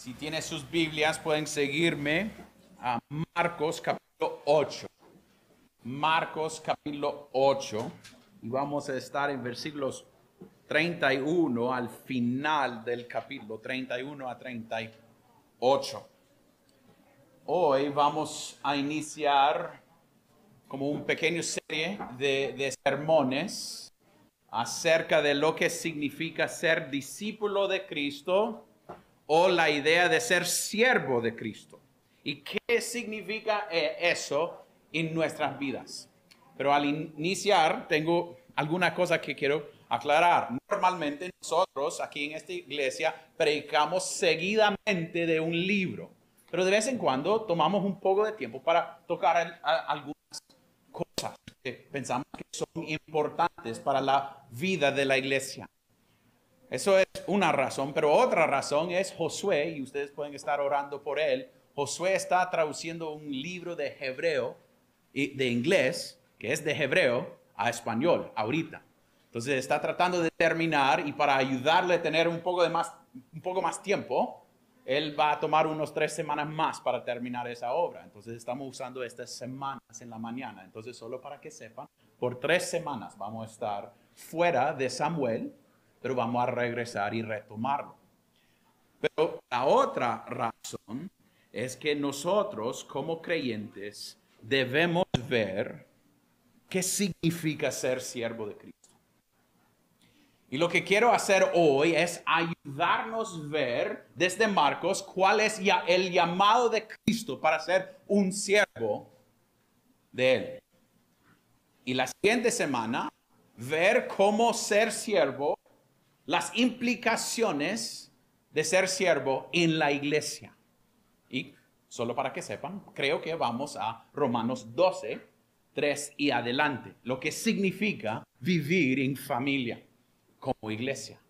Si tiene sus Biblias, pueden seguirme a Marcos capítulo 8. Marcos capítulo 8. Y vamos a estar en versículos 31 al final del capítulo, 31 a 38. Hoy vamos a iniciar como un pequeño serie de, de sermones acerca de lo que significa ser discípulo de Cristo o la idea de ser siervo de Cristo. ¿Y qué significa eh, eso en nuestras vidas? Pero al iniciar tengo alguna cosa que quiero aclarar. Normalmente nosotros aquí en esta iglesia predicamos seguidamente de un libro, pero de vez en cuando tomamos un poco de tiempo para tocar algunas cosas que pensamos que son importantes para la vida de la iglesia. Eso es una razón, pero otra razón es Josué, y ustedes pueden estar orando por él. Josué está traduciendo un libro de hebreo, de inglés, que es de hebreo, a español, ahorita. Entonces está tratando de terminar y para ayudarle a tener un poco, de más, un poco más tiempo, él va a tomar unos tres semanas más para terminar esa obra. Entonces estamos usando estas semanas en la mañana. Entonces solo para que sepan, por tres semanas vamos a estar fuera de Samuel, pero vamos a regresar y retomarlo. Pero la otra razón es que nosotros como creyentes debemos ver qué significa ser siervo de Cristo. Y lo que quiero hacer hoy es ayudarnos a ver desde Marcos cuál es ya el llamado de Cristo para ser un siervo de Él. Y la siguiente semana, ver cómo ser siervo, las implicaciones de ser siervo en la iglesia. Y solo para que sepan, creo que vamos a Romanos 12, 3 y adelante, lo que significa vivir en familia como iglesia.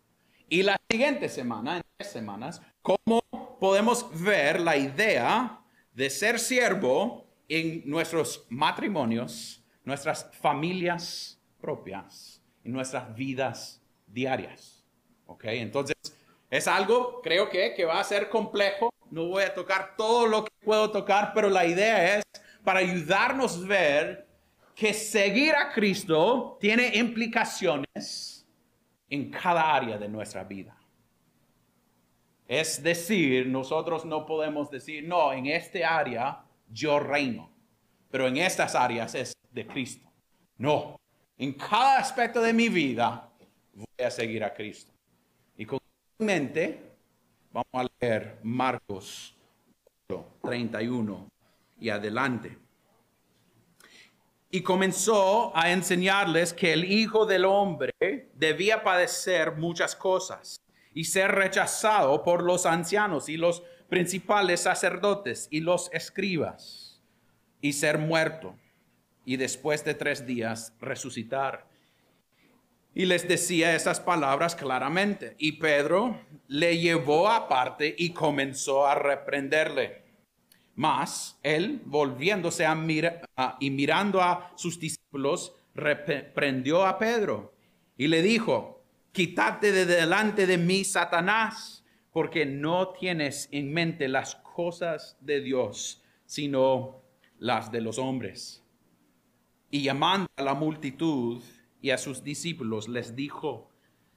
Y la siguiente semana, en tres semanas, cómo podemos ver la idea de ser siervo en nuestros matrimonios, nuestras familias propias, en nuestras vidas diarias. ¿Ok? Entonces, es algo, creo que, que va a ser complejo. No voy a tocar todo lo que puedo tocar, pero la idea es para ayudarnos a ver que seguir a Cristo tiene implicaciones en cada área de nuestra vida. Es decir, nosotros no podemos decir, no, en este área yo reino, pero en estas áreas es de Cristo. No, en cada aspecto de mi vida voy a seguir a Cristo. Mente vamos a leer Marcos 31 y adelante y comenzó a enseñarles que el Hijo del Hombre debía padecer muchas cosas y ser rechazado por los ancianos y los principales sacerdotes y los escribas y ser muerto y después de tres días resucitar. Y les decía esas palabras claramente. Y Pedro le llevó aparte y comenzó a reprenderle. Mas él, volviéndose a mirar y mirando a sus discípulos, reprendió a Pedro y le dijo, quítate de delante de mí, Satanás, porque no tienes en mente las cosas de Dios, sino las de los hombres. Y llamando a la multitud y a sus discípulos, les dijo,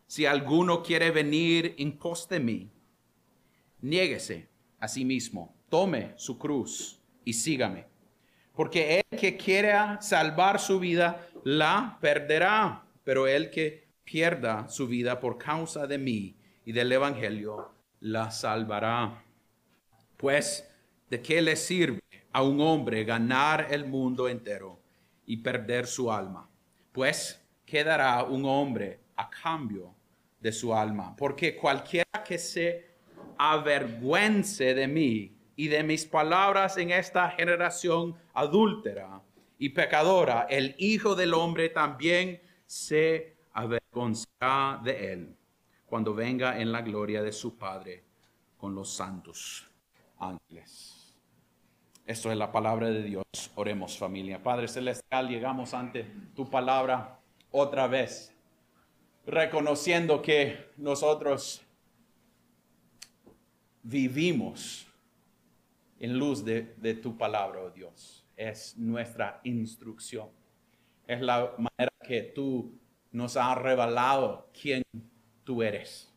si alguno quiere venir en pos de mí, niéguese a sí mismo tome su cruz y sígame. Porque el que quiera salvar su vida, la perderá. Pero el que pierda su vida por causa de mí y del Evangelio, la salvará. Pues, ¿de qué le sirve a un hombre ganar el mundo entero y perder su alma? Pues quedará un hombre a cambio de su alma. Porque cualquiera que se avergüence de mí y de mis palabras en esta generación adúltera y pecadora, el Hijo del Hombre también se avergonzará de él cuando venga en la gloria de su Padre con los santos ángeles. Esto es la palabra de Dios. Oremos familia. Padre Celestial, llegamos ante tu palabra otra vez, reconociendo que nosotros vivimos en luz de, tu palabra, oh Dios. Es nuestra instrucción. Es la manera que tú nos has revelado quién tú eres.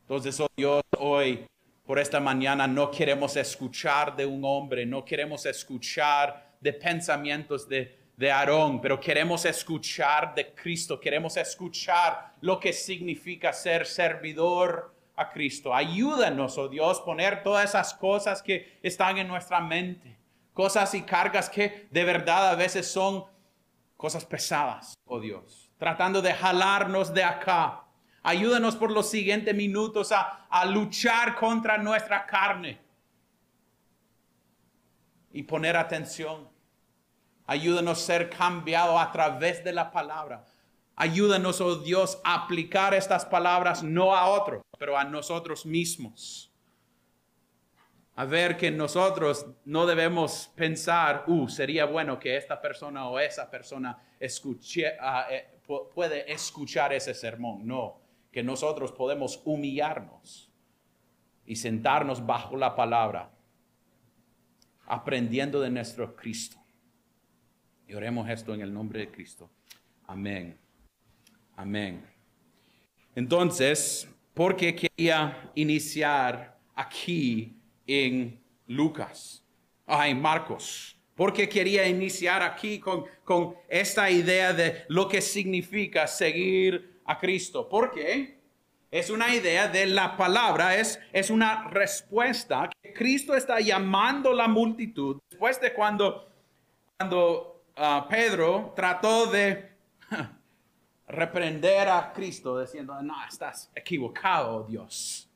Entonces, oh Dios, hoy, por esta mañana, no queremos escuchar de un hombre, no queremos escuchar de pensamientos de, de Aarón, pero queremos escuchar de Cristo, queremos escuchar lo que significa ser servidor a Cristo. Ayúdanos, oh Dios, poner todas esas cosas que están en nuestra mente, cosas y cargas que de verdad a veces son cosas pesadas, oh Dios, tratando de jalarnos de acá Ayúdanos por los siguientes minutos a, luchar contra nuestra carne y poner atención. Ayúdanos a ser cambiados a través de la palabra. Ayúdanos, oh Dios, a aplicar estas palabras no a otros, pero a nosotros mismos. A ver que nosotros no debemos pensar, uh, sería bueno que esta persona o esa persona escuche, uh, eh, puede escuchar ese sermón. No, que nosotros podemos humillarnos y sentarnos bajo la palabra, aprendiendo de nuestro Cristo. Y oremos esto en el nombre de Cristo. Amén. Amén. Entonces, ¿por qué quería iniciar aquí en Lucas? Ah, en Marcos. Porque quería iniciar aquí con, con esta idea de lo que significa seguir a Cristo. ¿Por qué? Es una idea de la palabra, es, es una respuesta que Cristo está llamando la multitud después de cuando, cuando ah, Pedro trató de reprender a Cristo diciendo, no, estás equivocado, Dios.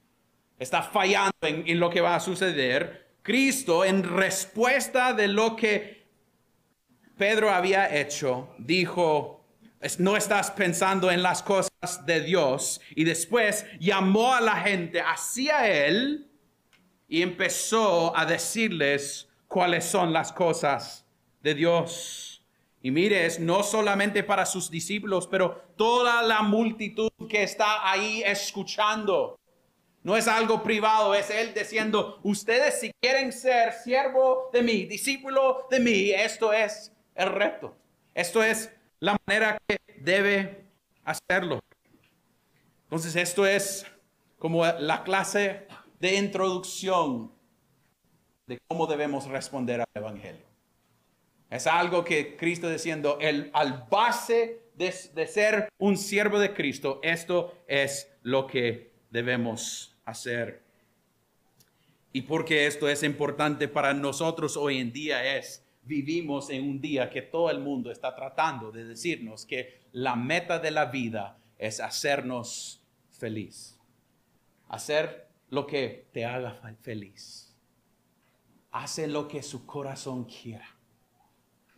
Estás fallando en, en lo que va a suceder. Cristo, en respuesta de lo que Pedro había hecho, dijo, no estás pensando en las cosas de Dios. Y después llamó a la gente hacia Él y empezó a decirles cuáles son las cosas de Dios. Y mires, no solamente para sus discípulos, pero toda la multitud que está ahí escuchando. No es algo privado, es Él diciendo, ustedes si quieren ser siervo de mí, discípulo de mí, esto es el reto. Esto es la manera que debe hacerlo. Entonces esto es como la clase de introducción de cómo debemos responder al Evangelio. Es algo que Cristo diciendo, el, al base de, de ser un siervo de Cristo, esto es lo que debemos hacer. Y porque esto es importante para nosotros hoy en día es vivimos en un día que todo el mundo está tratando de decirnos que la meta de la vida es hacernos feliz. Hacer lo que te haga feliz. Hace lo que su corazón quiera.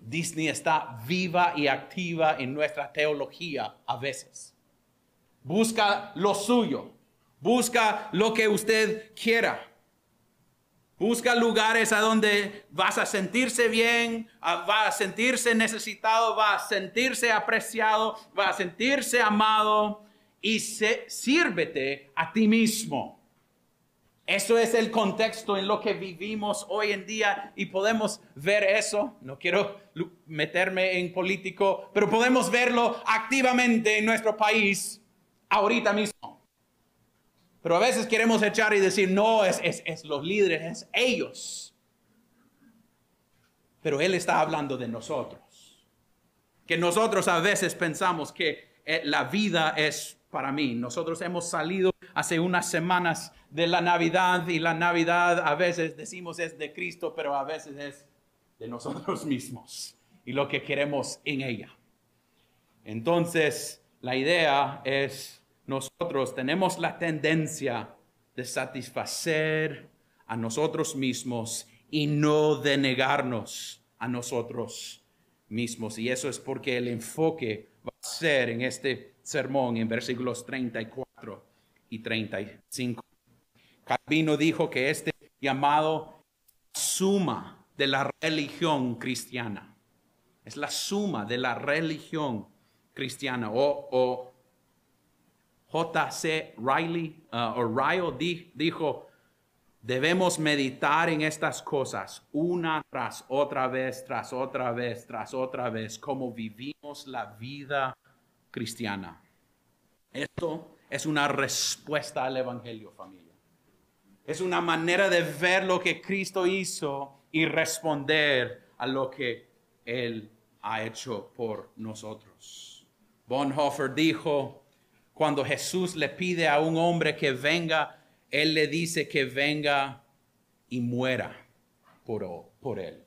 Disney está viva y activa en nuestra teología a veces. Busca lo suyo. Busca lo que usted quiera. Busca lugares a donde vas a sentirse bien, va a sentirse necesitado, va a sentirse apreciado, va a sentirse amado y se, sírvete a ti mismo. Eso es el contexto en lo que vivimos hoy en día y podemos ver eso. No quiero meterme en político, pero podemos verlo activamente en nuestro país ahorita mismo. Pero a veces queremos echar y decir, no, es, es, los líderes, es ellos. Pero Él está hablando de nosotros. Que nosotros a veces pensamos que eh, la vida es para mí. Nosotros hemos salido hace unas semanas de la Navidad y la Navidad a veces decimos es de Cristo, pero a veces es de nosotros mismos y lo que queremos en ella. Entonces, la idea es nosotros tenemos la tendencia de satisfacer a nosotros mismos y no de negarnos a nosotros mismos. Y eso es porque el enfoque va a ser en este sermón en versículos 34 y 35. Calvino dijo que este llamado suma de la religión cristiana. Es la suma de la religión cristiana o, o J.C. Riley uh, o Ryle dijo, Debemos meditar en estas cosas una tras otra vez, tras otra vez, tras otra vez, como vivimos la vida cristiana. Esto es una respuesta al Evangelio, familia. Es una manera de ver lo que Cristo hizo y responder a lo que Él ha hecho por nosotros. Bonhoeffer dijo, cuando Jesús le pide a un hombre que venga, Él le dice que venga y muera por, por Él.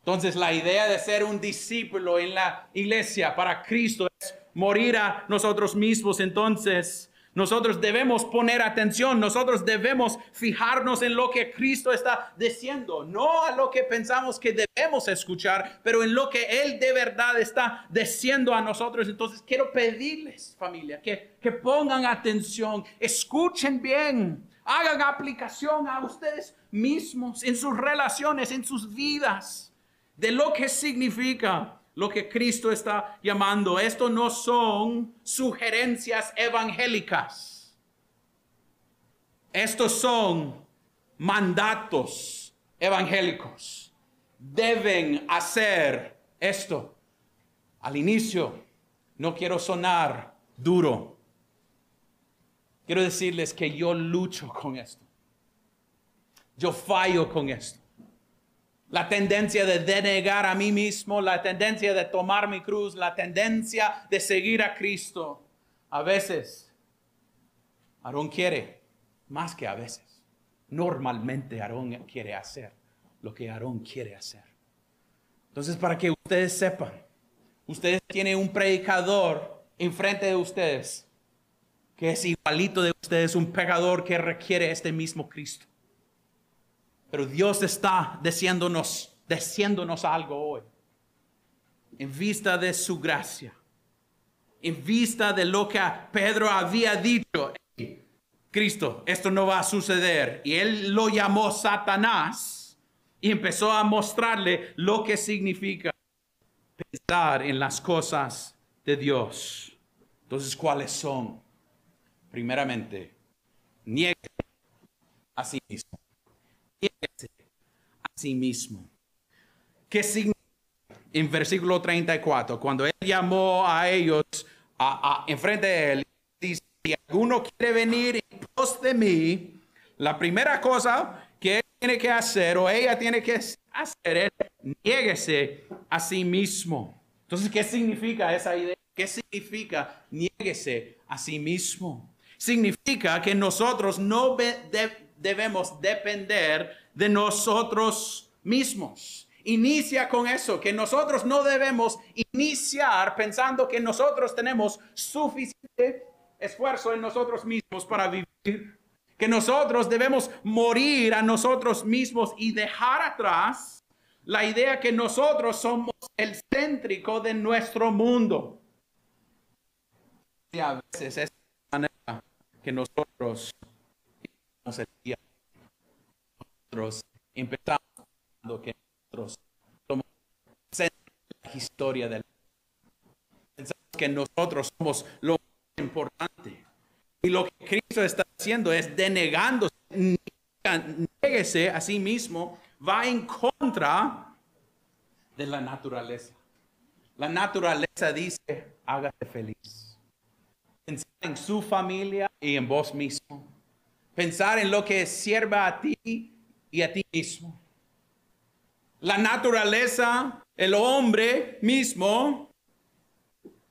Entonces la idea de ser un discípulo en la iglesia para Cristo es morir a nosotros mismos. Entonces nosotros debemos poner atención, nosotros debemos fijarnos en lo que Cristo está diciendo, no a lo que pensamos que debemos escuchar, pero en lo que Él de verdad está diciendo a nosotros. Entonces quiero pedirles, familia, que, que pongan atención, escuchen bien, hagan aplicación a ustedes mismos, en sus relaciones, en sus vidas, de lo que significa lo que Cristo está llamando. Esto no son sugerencias evangélicas. Estos son mandatos evangélicos. Deben hacer esto. Al inicio, no quiero sonar duro. Quiero decirles que yo lucho con esto. Yo fallo con esto la tendencia de denegar a mí mismo, la tendencia de tomar mi cruz, la tendencia de seguir a Cristo. A veces, Aarón quiere más que a veces. Normalmente Aarón quiere hacer lo que Aarón quiere hacer. Entonces, para que ustedes sepan, ustedes tienen un predicador enfrente de ustedes que es igualito de ustedes, un pecador que requiere este mismo Cristo. Pero Dios está diciéndonos, diciéndonos algo hoy. En vista de su gracia. En vista de lo que Pedro había dicho. Cristo, esto no va a suceder. Y él lo llamó Satanás y empezó a mostrarle lo que significa pensar en las cosas de Dios. Entonces, ¿cuáles son? Primeramente, niegue a sí mismo sí mismo. ¿Qué significa? En versículo 34, cuando él llamó a ellos a, enfrente de él, dice, si alguno quiere venir en pos de mí, la primera cosa que él tiene que hacer o ella tiene que hacer es niéguese a sí mismo. Entonces, ¿qué significa esa idea? ¿Qué significa niéguese a sí mismo? Significa que nosotros no debemos depender de nosotros mismos. Inicia con eso, que nosotros no debemos iniciar pensando que nosotros tenemos suficiente esfuerzo en nosotros mismos para vivir, que nosotros debemos morir a nosotros mismos y dejar atrás la idea que nosotros somos el céntrico de nuestro mundo. Y a veces es la manera que nosotros nosotros empezamos que nosotros somos la historia del pensamos que nosotros somos lo más importante. Y lo que Cristo está haciendo es denegándose. Nieguese a sí mismo. Va en contra de la naturaleza. La naturaleza dice hágase feliz. Pensar en su familia y en vos mismo. Pensar en lo que sirva a ti a ti mismo. La naturaleza, el hombre mismo,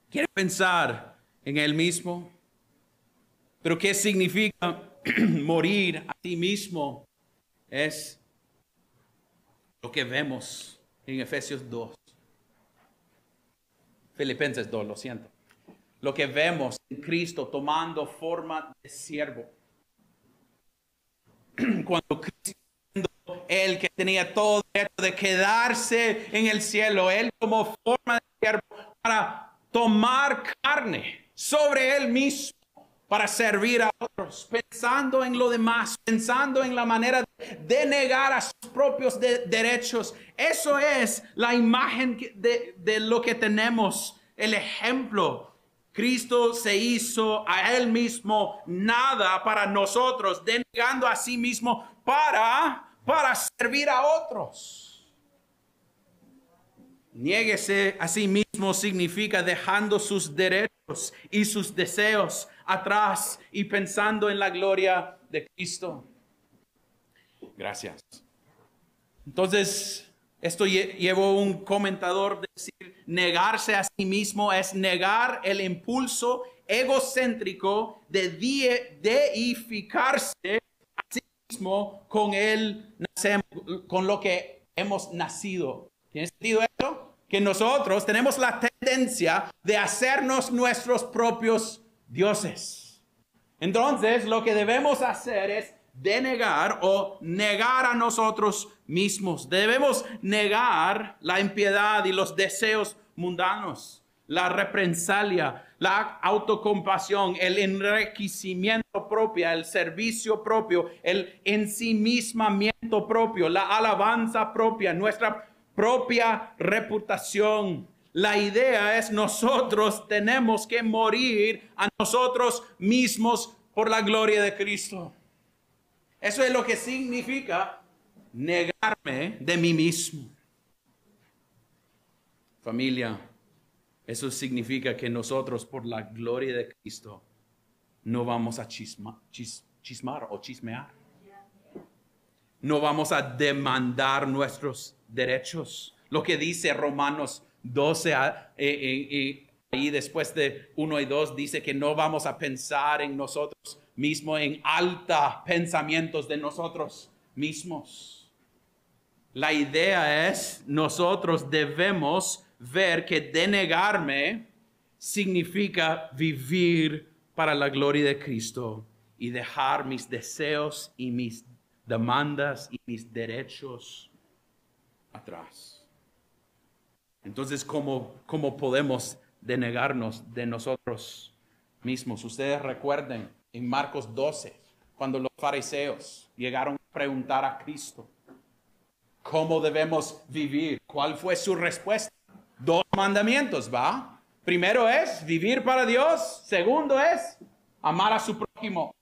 quiere pensar en él mismo. Pero ¿qué significa morir a ti mismo? Es lo que vemos en Efesios 2. Filipenses 2, lo siento. Lo que vemos en Cristo tomando forma de siervo cuando Cristo, él que tenía todo derecho de quedarse en el cielo, él como forma de siervo para tomar carne sobre él mismo para servir a otros, pensando en lo demás, pensando en la manera de negar a sus propios derechos. Eso es la imagen de, de lo que tenemos, el ejemplo Cristo se hizo a él mismo nada para nosotros, denegando a sí mismo para, para servir a otros. Niéguese a sí mismo significa dejando sus derechos y sus deseos atrás y pensando en la gloria de Cristo. Gracias. Entonces, esto llevo un comentador decir, negarse a sí mismo es negar el impulso egocéntrico de deificarse a mismo con él con lo que hemos nacido. ¿Tiene sentido esto? Que nosotros tenemos la tendencia de hacernos nuestros propios dioses. Entonces, lo que debemos hacer es denegar o negar a nosotros mismos. Debemos negar la impiedad y los deseos mundanos, la represalia, la autocompasión, el enriquecimiento propio, el servicio propio, el ensimismamiento propio, la alabanza propia, nuestra propia reputación. La idea es nosotros tenemos que morir a nosotros mismos por la gloria de Cristo. Eso es lo que significa negarme de mí mismo. Familia, eso significa que nosotros por la gloria de Cristo no vamos a chismar o chismear. No vamos a demandar nuestros derechos. Lo que dice Romanos 12, y ah, eh, eh, después de 1 y 2 dice que no vamos a pensar en nosotros mismo en alta pensamientos de nosotros mismos. La idea es, nosotros debemos ver que denegarme significa vivir para la gloria de Cristo y dejar mis deseos y mis demandas y mis derechos atrás. Entonces, ¿cómo, cómo podemos denegarnos de nosotros mismos? Ustedes recuerden en Marcos 12, cuando los fariseos llegaron a preguntar a Cristo, ¿cómo debemos vivir? ¿Cuál fue su respuesta? Dos mandamientos, ¿va? Primero es vivir para Dios, segundo es amar a su prójimo.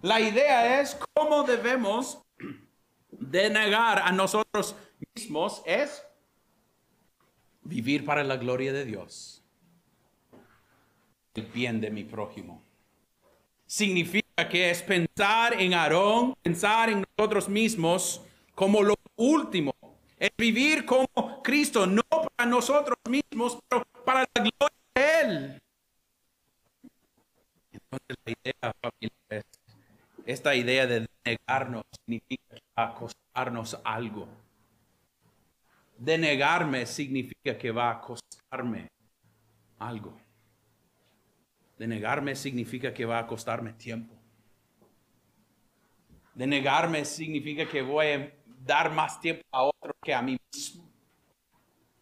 La idea es cómo debemos denegar a nosotros mismos es vivir para la gloria de Dios, el bien de mi prójimo significa que es pensar en Aarón, pensar en nosotros mismos como lo último. Es vivir como Cristo, no para nosotros mismos, pero para la gloria de Él. Entonces la idea, familia, es, esta idea de negarnos significa acostarnos algo. Denegarme significa que va a costarme algo. De negarme significa que va a costarme tiempo. De negarme significa que voy a dar más tiempo a otros que a mí mismo.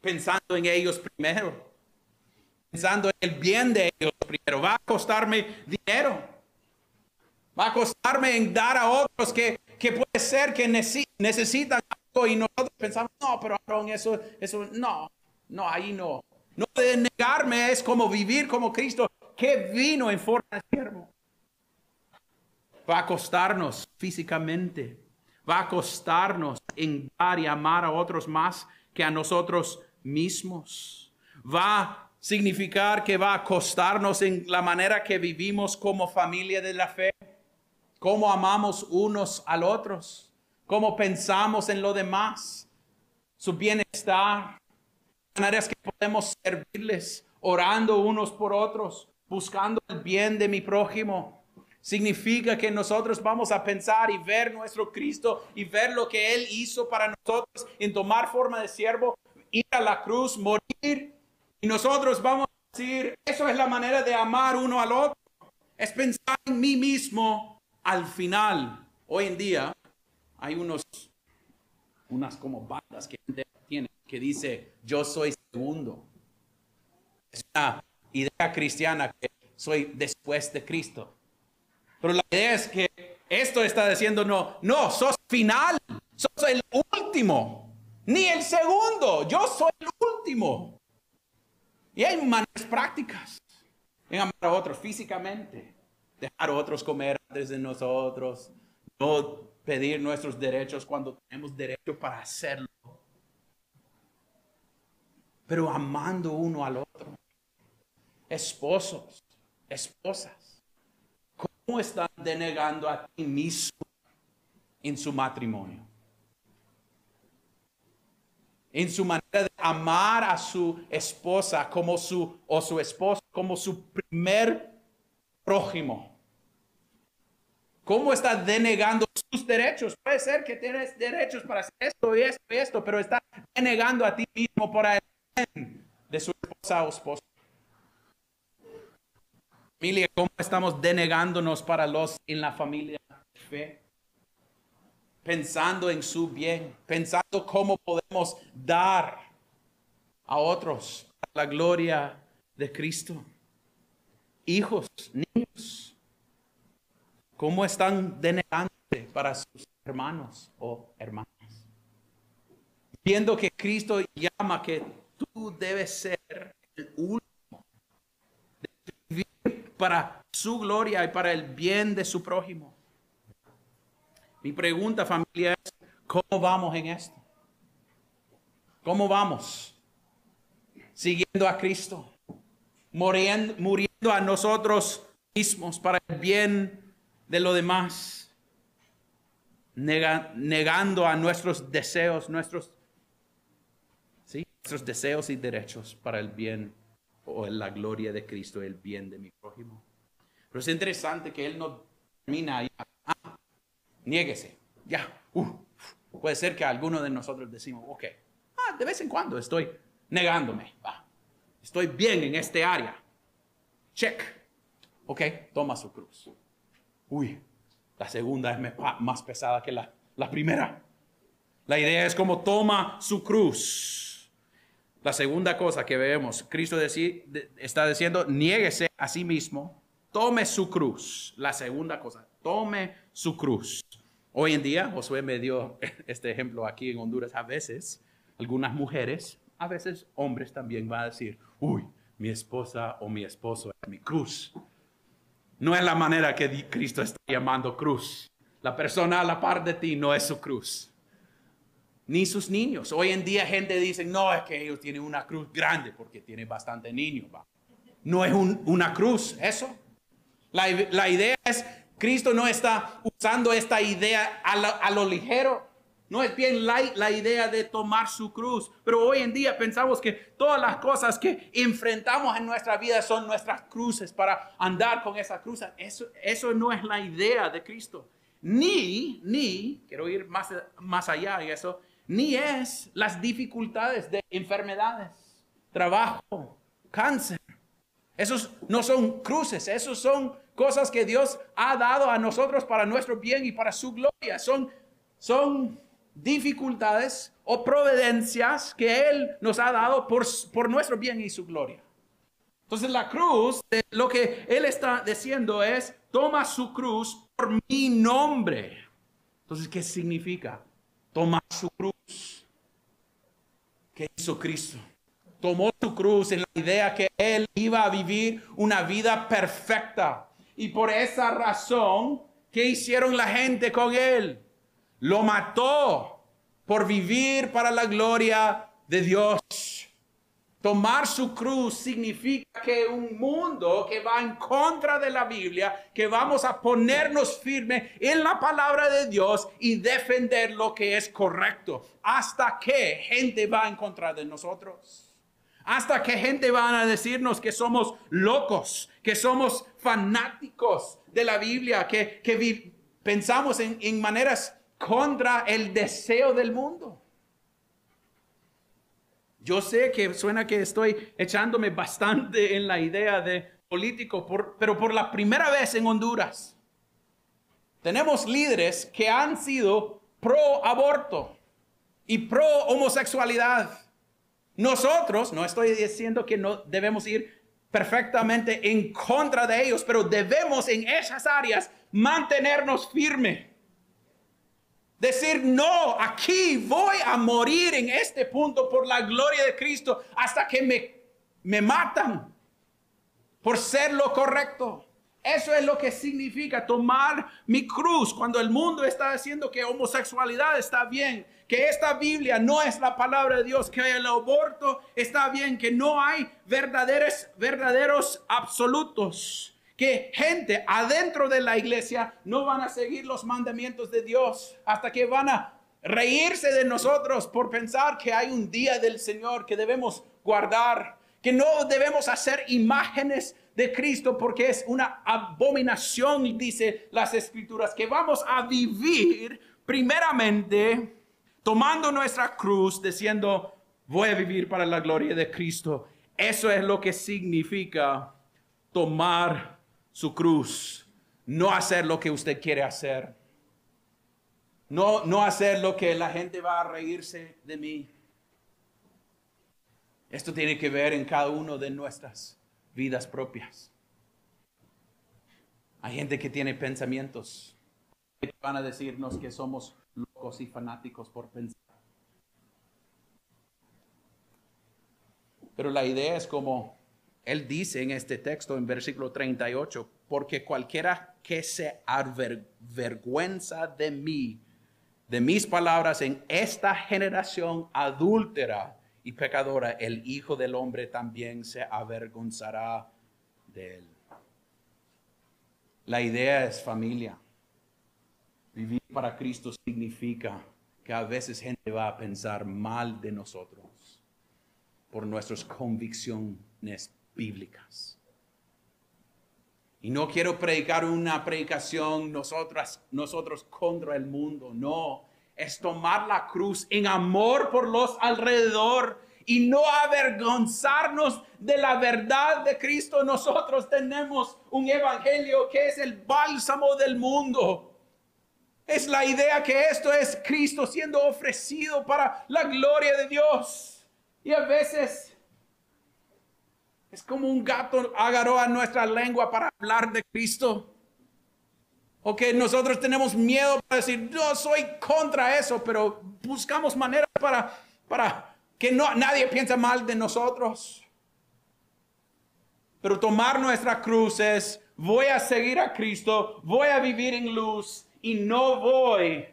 Pensando en ellos primero. Pensando en el bien de ellos primero. Va a costarme dinero. Va a costarme en dar a otros que, que puede ser que necesitan algo y nosotros pensamos, no, pero eso, eso, no, no, ahí no. No de negarme es como vivir como Cristo que vino en forma de siervo. Va a costarnos físicamente. Va a costarnos en dar y amar a otros más que a nosotros mismos. Va a significar que va a costarnos en la manera que vivimos como familia de la fe. Cómo amamos unos al otros. Cómo pensamos en lo demás. Su bienestar. Maneras que podemos servirles orando unos por otros buscando el bien de mi prójimo. Significa que nosotros vamos a pensar y ver nuestro Cristo y ver lo que Él hizo para nosotros en tomar forma de siervo, ir a la cruz, morir. Y nosotros vamos a decir, eso es la manera de amar uno al otro. Es pensar en mí mismo al final. Hoy en día hay unos, unas como bandas que tiene que dice, yo soy segundo. Es una idea cristiana que soy después de Cristo. Pero la idea es que esto está diciendo no, no, sos final, sos el último, ni el segundo, yo soy el último. Y hay maneras prácticas en amar a otros físicamente, dejar a otros comer antes de nosotros, no pedir nuestros derechos cuando tenemos derecho para hacerlo. Pero amando uno al otro. Esposos, esposas, ¿cómo están denegando a ti mismo en su matrimonio? En su manera de amar a su esposa como su o su esposo como su primer prójimo. ¿Cómo está denegando sus derechos? Puede ser que tienes derechos para hacer esto y esto y esto, pero está denegando a ti mismo por el bien de su esposa o esposo. Familia, ¿cómo estamos denegándonos para los en la familia? Pensando en su bien, pensando cómo podemos dar a otros la gloria de Cristo. Hijos, niños, ¿Cómo están denegando para sus hermanos o hermanas? Viendo que Cristo llama que tú debes ser el último, para su gloria y para el bien de su prójimo. Mi pregunta, familia, es, ¿cómo vamos en esto? ¿Cómo vamos? Siguiendo a Cristo, muriendo, a nosotros mismos para el bien de lo demás, negando a nuestros deseos, nuestros, ¿sí? nuestros deseos y derechos para el bien o la gloria de Cristo, el bien de mi prójimo. Pero es interesante que Él no termina ahí. Ah, niéguese. Ya. puede ser que alguno de nosotros decimos, ok, ah, de vez en cuando estoy negándome. estoy bien en este área. Check. Ok, toma su cruz. Uy, la segunda es más pesada que la, la primera. La idea es como toma su cruz. La segunda cosa que vemos, Cristo está diciendo, niéguese a sí mismo, tome su cruz. La segunda cosa, tome su cruz. Hoy en día, Josué me dio este ejemplo aquí en Honduras, a veces algunas mujeres, a veces hombres también van a decir, uy, mi esposa o mi esposo es mi cruz. No es la manera que Cristo está llamando cruz. La persona a la par de ti no es su cruz. Ni sus niños. Hoy en día gente dice, no, es que ellos tienen una cruz grande porque tienen bastante niños. No es una cruz eso. La, idea es, Cristo no está usando esta idea a lo ligero. No es bien la idea de tomar su cruz, pero hoy en día pensamos que todas las cosas que enfrentamos en nuestra vida son nuestras cruces para andar con esa cruz. Eso, eso no es la idea de Cristo. Ni, ni, quiero ir más, más allá de eso, ni es las dificultades de enfermedades, trabajo, cáncer. Esos no son cruces, esos son cosas que Dios ha dado a nosotros para nuestro bien y para su gloria. Son, son dificultades o providencias que Él nos ha dado por, por nuestro bien y su gloria. Entonces la cruz, lo que Él está diciendo es, toma su cruz por mi nombre. Entonces, ¿qué significa? Toma su cruz. ¿Qué hizo Cristo? Tomó su cruz en la idea que Él iba a vivir una vida perfecta. Y por esa razón, ¿qué hicieron la gente con Él? Lo mató por vivir para la gloria de Dios. Tomar su cruz significa que un mundo que va en contra de la Biblia, que vamos a ponernos firme en la palabra de Dios y defender lo que es correcto. Hasta que gente va en contra de nosotros. Hasta que gente va a decirnos que somos locos, que somos fanáticos de la Biblia, que, pensamos en, en maneras contra el deseo del mundo. Yo sé que suena que estoy echándome bastante en la idea de político, pero por la primera vez en Honduras tenemos líderes que han sido pro aborto y pro homosexualidad. Nosotros, no estoy diciendo que no debemos ir perfectamente en contra de ellos, pero debemos en esas áreas mantenernos firmes Decir, no, aquí voy a morir en este punto por la gloria de Cristo hasta que me, me matan por ser lo correcto. Eso es lo que significa tomar mi cruz cuando el mundo está diciendo que homosexualidad está bien, que esta Biblia no es la palabra de Dios, que el aborto está bien, que no hay verdaderos, verdaderos absolutos, que gente adentro de la iglesia no van a seguir los mandamientos de Dios hasta que van a reírse de nosotros por pensar que hay un día del Señor que debemos guardar, que no debemos hacer imágenes de Cristo porque es una abominación, dice las escrituras, que vamos a vivir primeramente tomando nuestra cruz, diciendo, voy a vivir para la gloria de Cristo. Eso es lo que significa tomar su cruz, no hacer lo que usted quiere hacer. No, no hacer lo que la gente va a reírse de mí. Esto tiene que ver en cada uno de nuestras vidas propias. Hay gente que tiene pensamientos que van a decirnos que somos locos y fanáticos por pensar. Pero la idea es como él dice en este texto en versículo 38, porque cualquiera que se avergüenza de mí, de mis palabras en esta generación adúltera, y pecadora, el Hijo del Hombre también se avergonzará de él. La idea es familia. Vivir para Cristo significa que a veces gente va a pensar mal de nosotros por nuestras convicciones bíblicas. Y no quiero predicar una predicación nosotras, nosotros contra el mundo, no es tomar la cruz en amor por los alrededor y no avergonzarnos de la verdad de Cristo. Nosotros tenemos un evangelio que es el bálsamo del mundo. Es la idea que esto es Cristo siendo ofrecido para la gloria de Dios. Y a veces es como un gato agarró a nuestra lengua para hablar de Cristo. O que nosotros tenemos miedo para decir, yo soy contra eso, pero buscamos maneras para, para que no, nadie piense mal de nosotros. Pero tomar nuestra cruz es, voy a seguir a Cristo, voy a vivir en luz y no voy,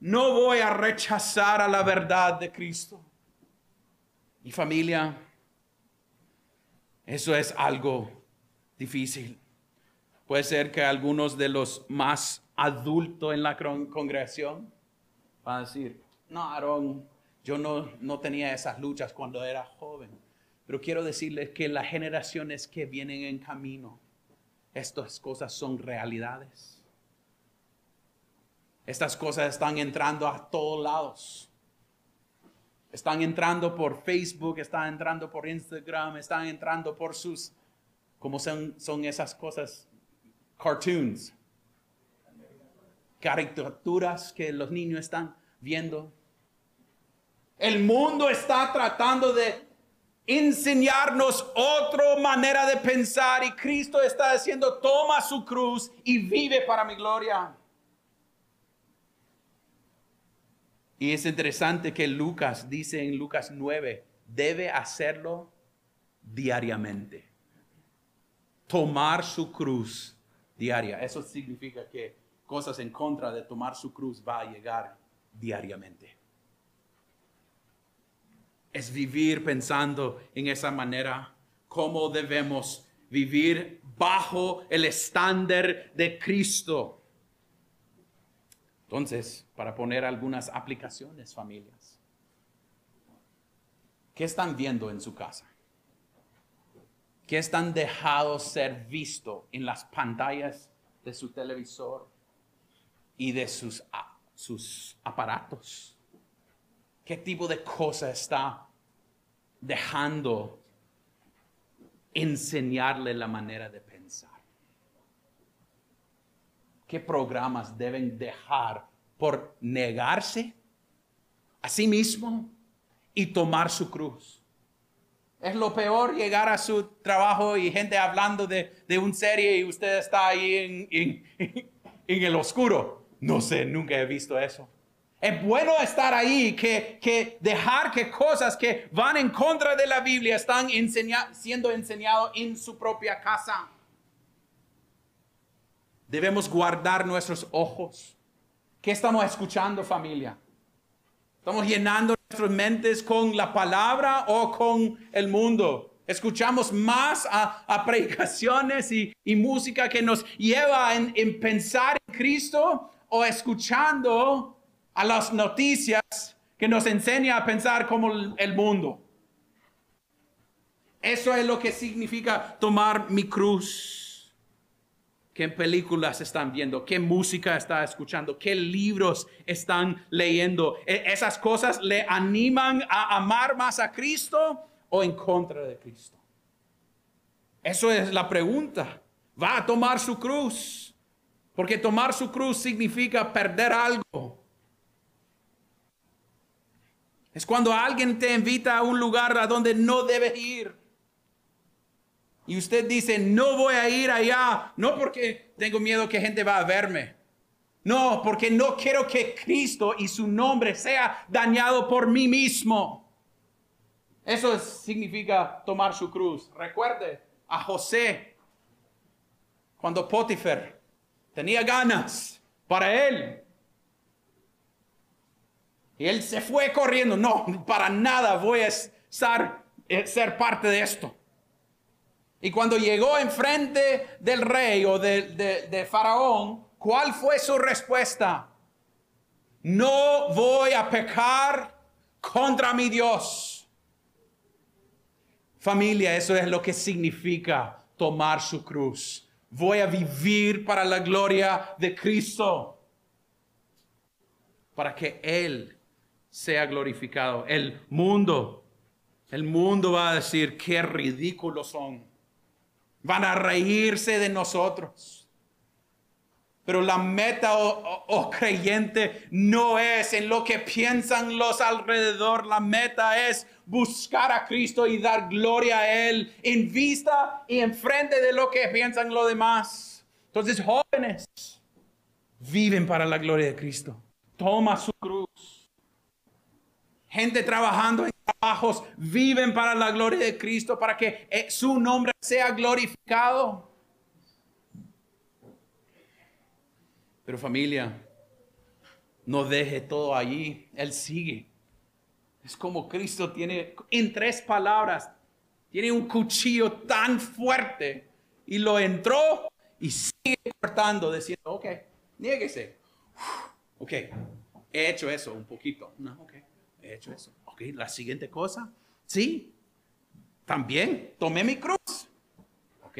no voy a rechazar a la verdad de Cristo. Y familia, eso es algo difícil. Puede ser que algunos de los más adultos en la congregación van a decir, no, Aarón, yo no, no tenía esas luchas cuando era joven. Pero quiero decirles que las generaciones que vienen en camino, estas cosas son realidades. Estas cosas están entrando a todos lados. Están entrando por Facebook, están entrando por Instagram, están entrando por sus, como son, son esas cosas cartoons, caricaturas que los niños están viendo. El mundo está tratando de enseñarnos otra manera de pensar y Cristo está diciendo, toma su cruz y vive para mi gloria. Y es interesante que Lucas dice en Lucas 9, debe hacerlo diariamente. Tomar su cruz diaria. Eso significa que cosas en contra de tomar su cruz va a llegar diariamente. Es vivir pensando en esa manera, cómo debemos vivir bajo el estándar de Cristo. Entonces, para poner algunas aplicaciones, familias, ¿qué están viendo en su casa? que están dejados ser visto en las pantallas de su televisor y de sus, sus aparatos. ¿Qué tipo de cosa está dejando enseñarle la manera de pensar? ¿Qué programas deben dejar por negarse a sí mismo y tomar su cruz? Es lo peor llegar a su trabajo y gente hablando de, de un serie y usted está ahí en, en, el oscuro. No sé, nunca he visto eso. Es bueno estar ahí, que, que dejar que cosas que van en contra de la Biblia están siendo enseñados en su propia casa. Debemos guardar nuestros ojos. ¿Qué estamos escuchando familia? ¿Estamos llenando nuestras mentes con la palabra o con el mundo? Escuchamos más a, predicaciones y, música que nos lleva en, en pensar en Cristo o escuchando a las noticias que nos enseña a pensar como el mundo. Eso es lo que significa tomar mi cruz. ¿Qué películas están viendo? ¿Qué música está escuchando? ¿Qué libros están leyendo? ¿E-, ¿Esas cosas le animan a amar más a Cristo o en contra de Cristo? Eso es la pregunta. ¿Va a tomar su cruz? Porque tomar su cruz significa perder algo. Es cuando alguien te invita a un lugar a donde no debes ir y usted dice, no voy a ir allá, no porque tengo miedo que gente va a verme. No, porque no quiero que Cristo y su nombre sea dañado por mí mismo. Eso significa tomar su cruz. Recuerde a José cuando Potifer tenía ganas para él. Y él se fue corriendo. No, para nada voy a estar, eh, ser parte de esto. Y cuando llegó enfrente del rey o de, Faraón, ¿cuál fue su respuesta? No voy a pecar contra mi Dios. Familia, eso es lo que significa tomar su cruz. Voy a vivir para la gloria de Cristo. Para que Él sea glorificado. El mundo, el mundo va a decir qué ridículos son. Van a reírse de nosotros. Pero la meta o, creyente no es en lo que piensan los alrededor. La meta es buscar a Cristo y dar gloria a Él en vista y en frente de lo que piensan los demás. Entonces, jóvenes, viven para la gloria de Cristo. Toma su cruz gente trabajando en trabajos, viven para la gloria de Cristo, para que eh, su nombre sea glorificado. Pero familia, no deje todo allí, Él sigue. Es como Cristo tiene, en tres palabras, tiene un cuchillo tan fuerte y lo entró y sigue cortando, diciendo, ok, niéguese. Ok, he hecho eso un poquito. No, ok he hecho eso. La siguiente cosa, sí, también tomé mi cruz. Ok,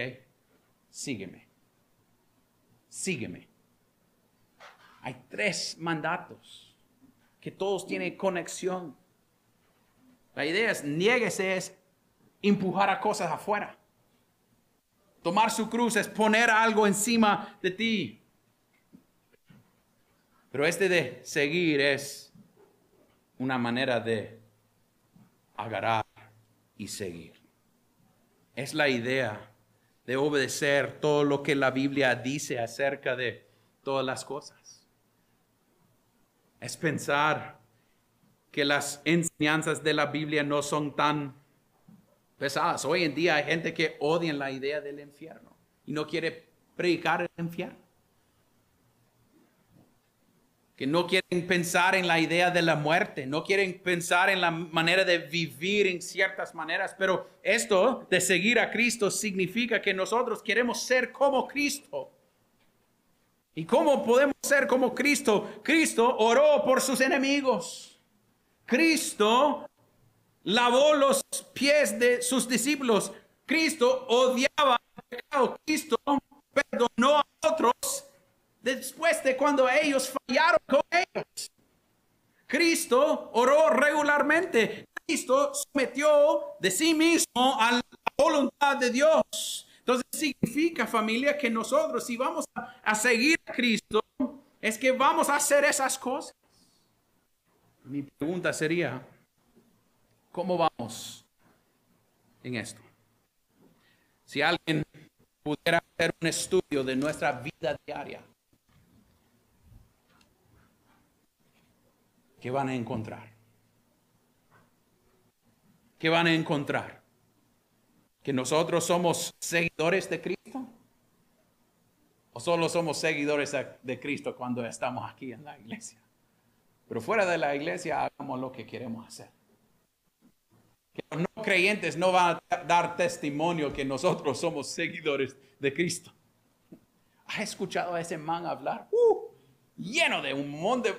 sígueme. Sígueme. Hay tres mandatos que todos tienen conexión. La idea es, niéguese es empujar a cosas afuera. Tomar su cruz es poner algo encima de ti. Pero este de seguir es una manera de agarrar y seguir. Es la idea de obedecer todo lo que la Biblia dice acerca de todas las cosas. Es pensar que las enseñanzas de la Biblia no son tan pesadas. Hoy en día hay gente que odia la idea del infierno y no quiere predicar el infierno que no quieren pensar en la idea de la muerte, no quieren pensar en la manera de vivir en ciertas maneras, pero esto de seguir a Cristo significa que nosotros queremos ser como Cristo. ¿Y cómo podemos ser como Cristo? Cristo oró por sus enemigos. Cristo lavó los pies de sus discípulos. Cristo odiaba el pecado. Cristo perdonó a otros después de cuando ellos fallaron con ellos. Cristo oró regularmente. Cristo sometió de sí mismo a la voluntad de Dios. Entonces significa familia que nosotros si vamos a, seguir a Cristo es que vamos a hacer esas cosas. Mi pregunta sería, ¿cómo vamos en esto? Si alguien pudiera hacer un estudio de nuestra vida diaria, ¿qué van a encontrar? ¿Qué van a encontrar? ¿Que nosotros somos seguidores de Cristo? O solo somos seguidores de Cristo cuando estamos aquí en la iglesia. Pero fuera de la iglesia hagamos lo que queremos hacer. Que los no creyentes no van a dar testimonio que nosotros somos seguidores de Cristo. ¿Has escuchado a ese man hablar? Uh, lleno de un montón de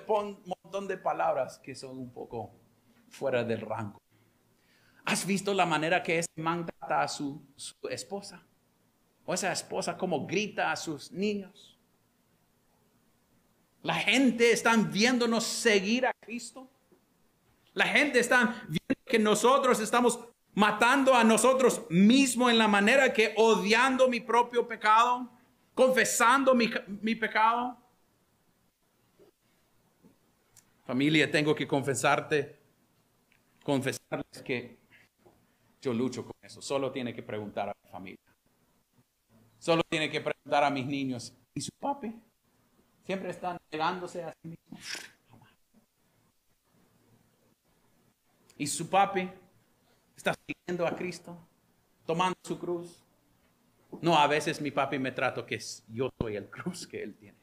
palabras que son un poco fuera del rango. ¿Has visto la manera que ese man trata a su, su esposa? O esa esposa como grita a sus niños. La gente está viéndonos seguir a Cristo. La gente está viendo que nosotros estamos matando a nosotros mismos en la manera que odiando mi propio pecado, confesando mi, mi pecado. Familia, tengo que confesarte, confesarles que yo lucho con eso. Solo tiene que preguntar a mi familia. Solo tiene que preguntar a mis niños, ¿y su papi? Siempre están negándose a sí mismos. ¿Y su papi está siguiendo a Cristo? Tomando su cruz. No, a veces mi papi me trato que yo soy el cruz que él tiene.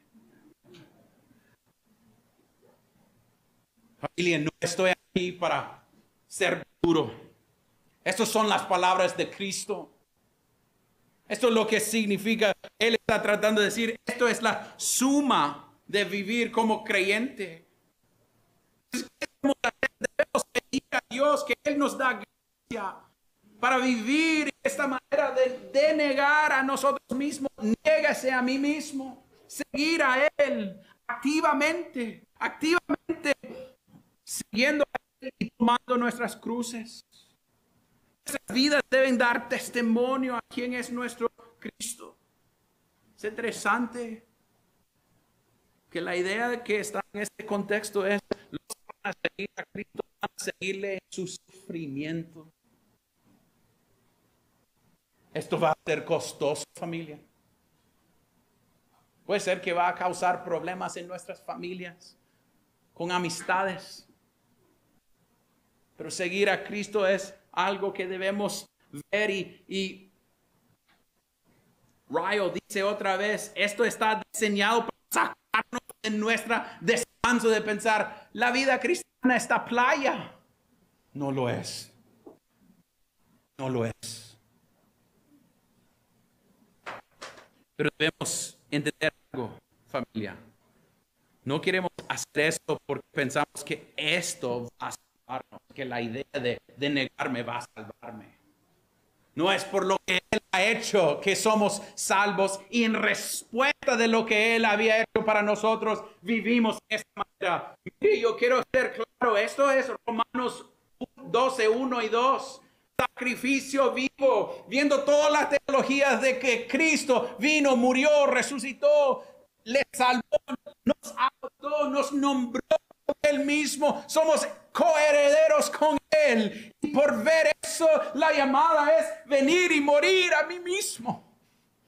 Familia, no estoy aquí para ser duro. Estas son las palabras de Cristo. Esto es lo que significa, Él está tratando de decir, esto es la suma de vivir como creyente. Debemos pedir a Dios que Él nos da gracia para vivir de esta manera de denegar a nosotros mismos. Niégase a mí mismo. Seguir a Él activamente, activamente, siguiendo y tomando nuestras cruces. Nuestras vidas deben dar testimonio a quién es nuestro Cristo. Es interesante que la idea que está en este contexto es los van a seguir a Cristo, a seguirle en su sufrimiento. Esto va a ser costoso, familia. Puede ser que va a causar problemas en nuestras familias, con amistades. Pero seguir a Cristo es algo que debemos ver y, y Ryo dice otra vez, esto está diseñado para sacarnos de nuestra descanso de pensar, la vida cristiana está playa. No lo es. No lo es. Pero debemos entender algo, familia. No queremos hacer esto porque pensamos que esto va a que la idea de, de negarme va a salvarme. No es por lo que Él ha hecho que somos salvos y en respuesta de lo que Él había hecho para nosotros, vivimos de esta manera. Y yo quiero ser claro, esto es Romanos 12, 1 y 2 sacrificio vivo, viendo todas las teologías de que Cristo vino, murió, resucitó, le salvó, nos adoptó, nos nombró él mismo, somos coherederos con Él. Y por ver eso, la llamada es venir y morir a mí mismo.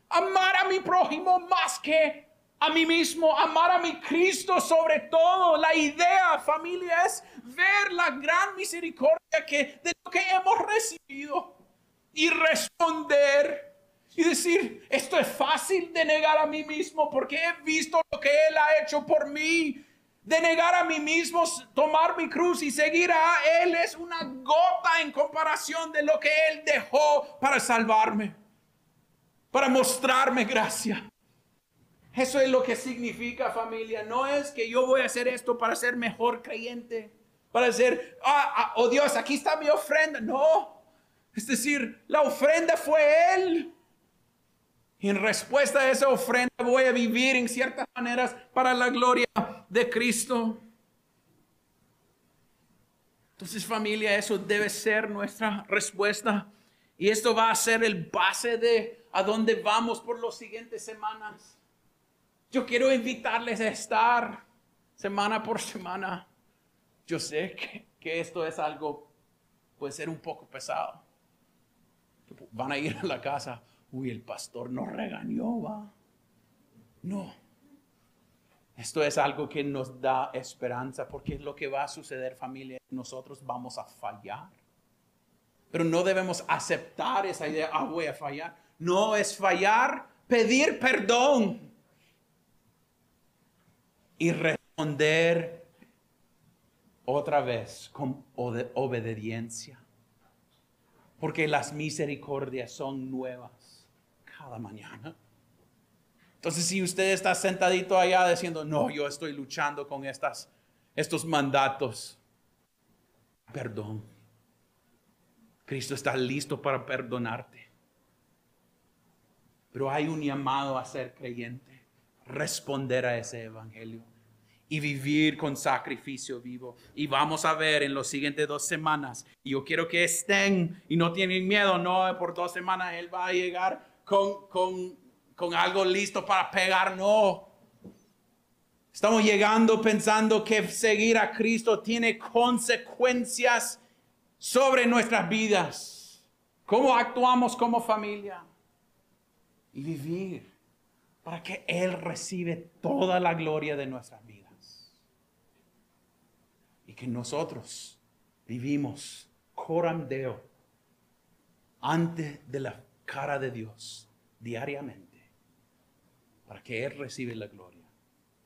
Amar a mi prójimo más que a mí mismo, amar a mi Cristo sobre todo. La idea, familia, es ver la gran misericordia que de lo que hemos recibido y responder y decir, esto es fácil de negar a mí mismo porque he visto lo que Él ha hecho por mí de negar a mí mismo, tomar mi cruz y seguir a Él es una gota en comparación de lo que Él dejó para salvarme, para mostrarme gracia. Eso es lo que significa familia. No es que yo voy a hacer esto para ser mejor creyente, para decir, ah, ah, oh Dios, aquí está mi ofrenda. No, es decir, la ofrenda fue Él. Y en respuesta a esa ofrenda voy a vivir en ciertas maneras para la gloria de Cristo. Entonces familia, eso debe ser nuestra respuesta. Y esto va a ser el base de a dónde vamos por las siguientes semanas. Yo quiero invitarles a estar semana por semana. Yo sé que, que esto es algo, puede ser un poco pesado. Van a ir a la casa uy, el pastor nos regañó, va. No. Esto es algo que nos da esperanza porque es lo que va a suceder familia. Nosotros vamos a fallar. Pero no debemos aceptar esa idea, ah, voy a fallar. No es fallar, pedir perdón y responder otra vez con obediencia. Porque las misericordias son nuevas cada mañana. Entonces, si usted está sentadito allá diciendo, no, yo estoy luchando con estas, estos mandatos, perdón. Cristo está listo para perdonarte. Pero hay un llamado a ser creyente, responder a ese evangelio y vivir con sacrificio vivo. Y vamos a ver en las siguientes dos semanas. Y yo quiero que estén y no tienen miedo, no, por dos semanas Él va a llegar con, con, con algo listo para pegar, no. Estamos llegando pensando que seguir a Cristo tiene consecuencias sobre nuestras vidas. ¿Cómo actuamos como familia? Y vivir para que Él recibe toda la gloria de nuestras vidas. Y que nosotros vivimos coram deo ante de la cara de Dios diariamente para que Él reciba la gloria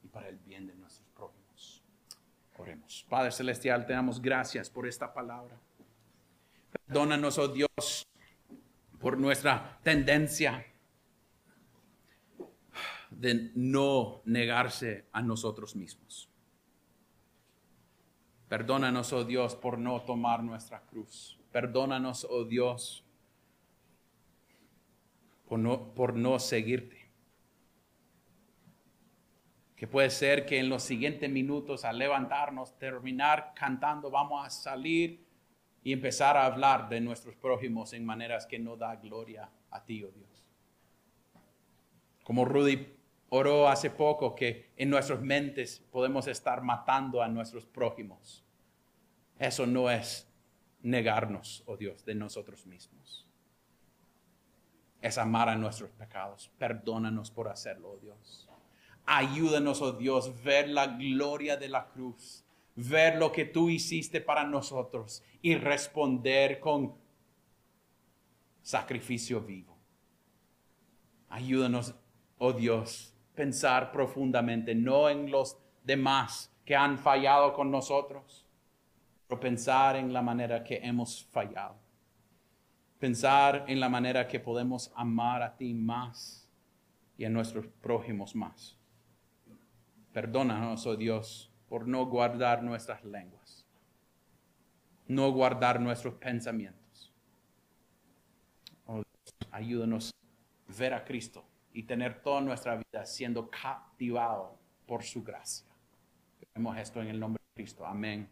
y para el bien de nuestros prójimos. Oremos. Padre Celestial, te damos gracias por esta palabra. Perdónanos, oh Dios, por nuestra tendencia de no negarse a nosotros mismos. Perdónanos, oh Dios, por no tomar nuestra cruz. Perdónanos, oh Dios, por no, por no seguirte. Que puede ser que en los siguientes minutos, al levantarnos, terminar cantando, vamos a salir y empezar a hablar de nuestros prójimos en maneras que no da gloria a ti, oh Dios. Como Rudy oró hace poco que en nuestras mentes podemos estar matando a nuestros prójimos. Eso no es negarnos, oh Dios, de nosotros mismos. Es amar a nuestros pecados. Perdónanos por hacerlo, oh Dios. Ayúdanos, oh Dios, ver la gloria de la cruz ver lo que tú hiciste para nosotros y responder con sacrificio vivo. Ayúdanos, oh Dios, pensar profundamente, no en los demás que han fallado con nosotros, pero pensar en la manera que hemos fallado. Pensar en la manera que podemos amar a ti más y a nuestros prójimos más. Perdónanos, oh Dios por no guardar nuestras lenguas, no guardar nuestros pensamientos. Oh, ayúdanos a ver a Cristo y tener toda nuestra vida siendo captivado por su gracia. Esto en el nombre de Cristo. Amén.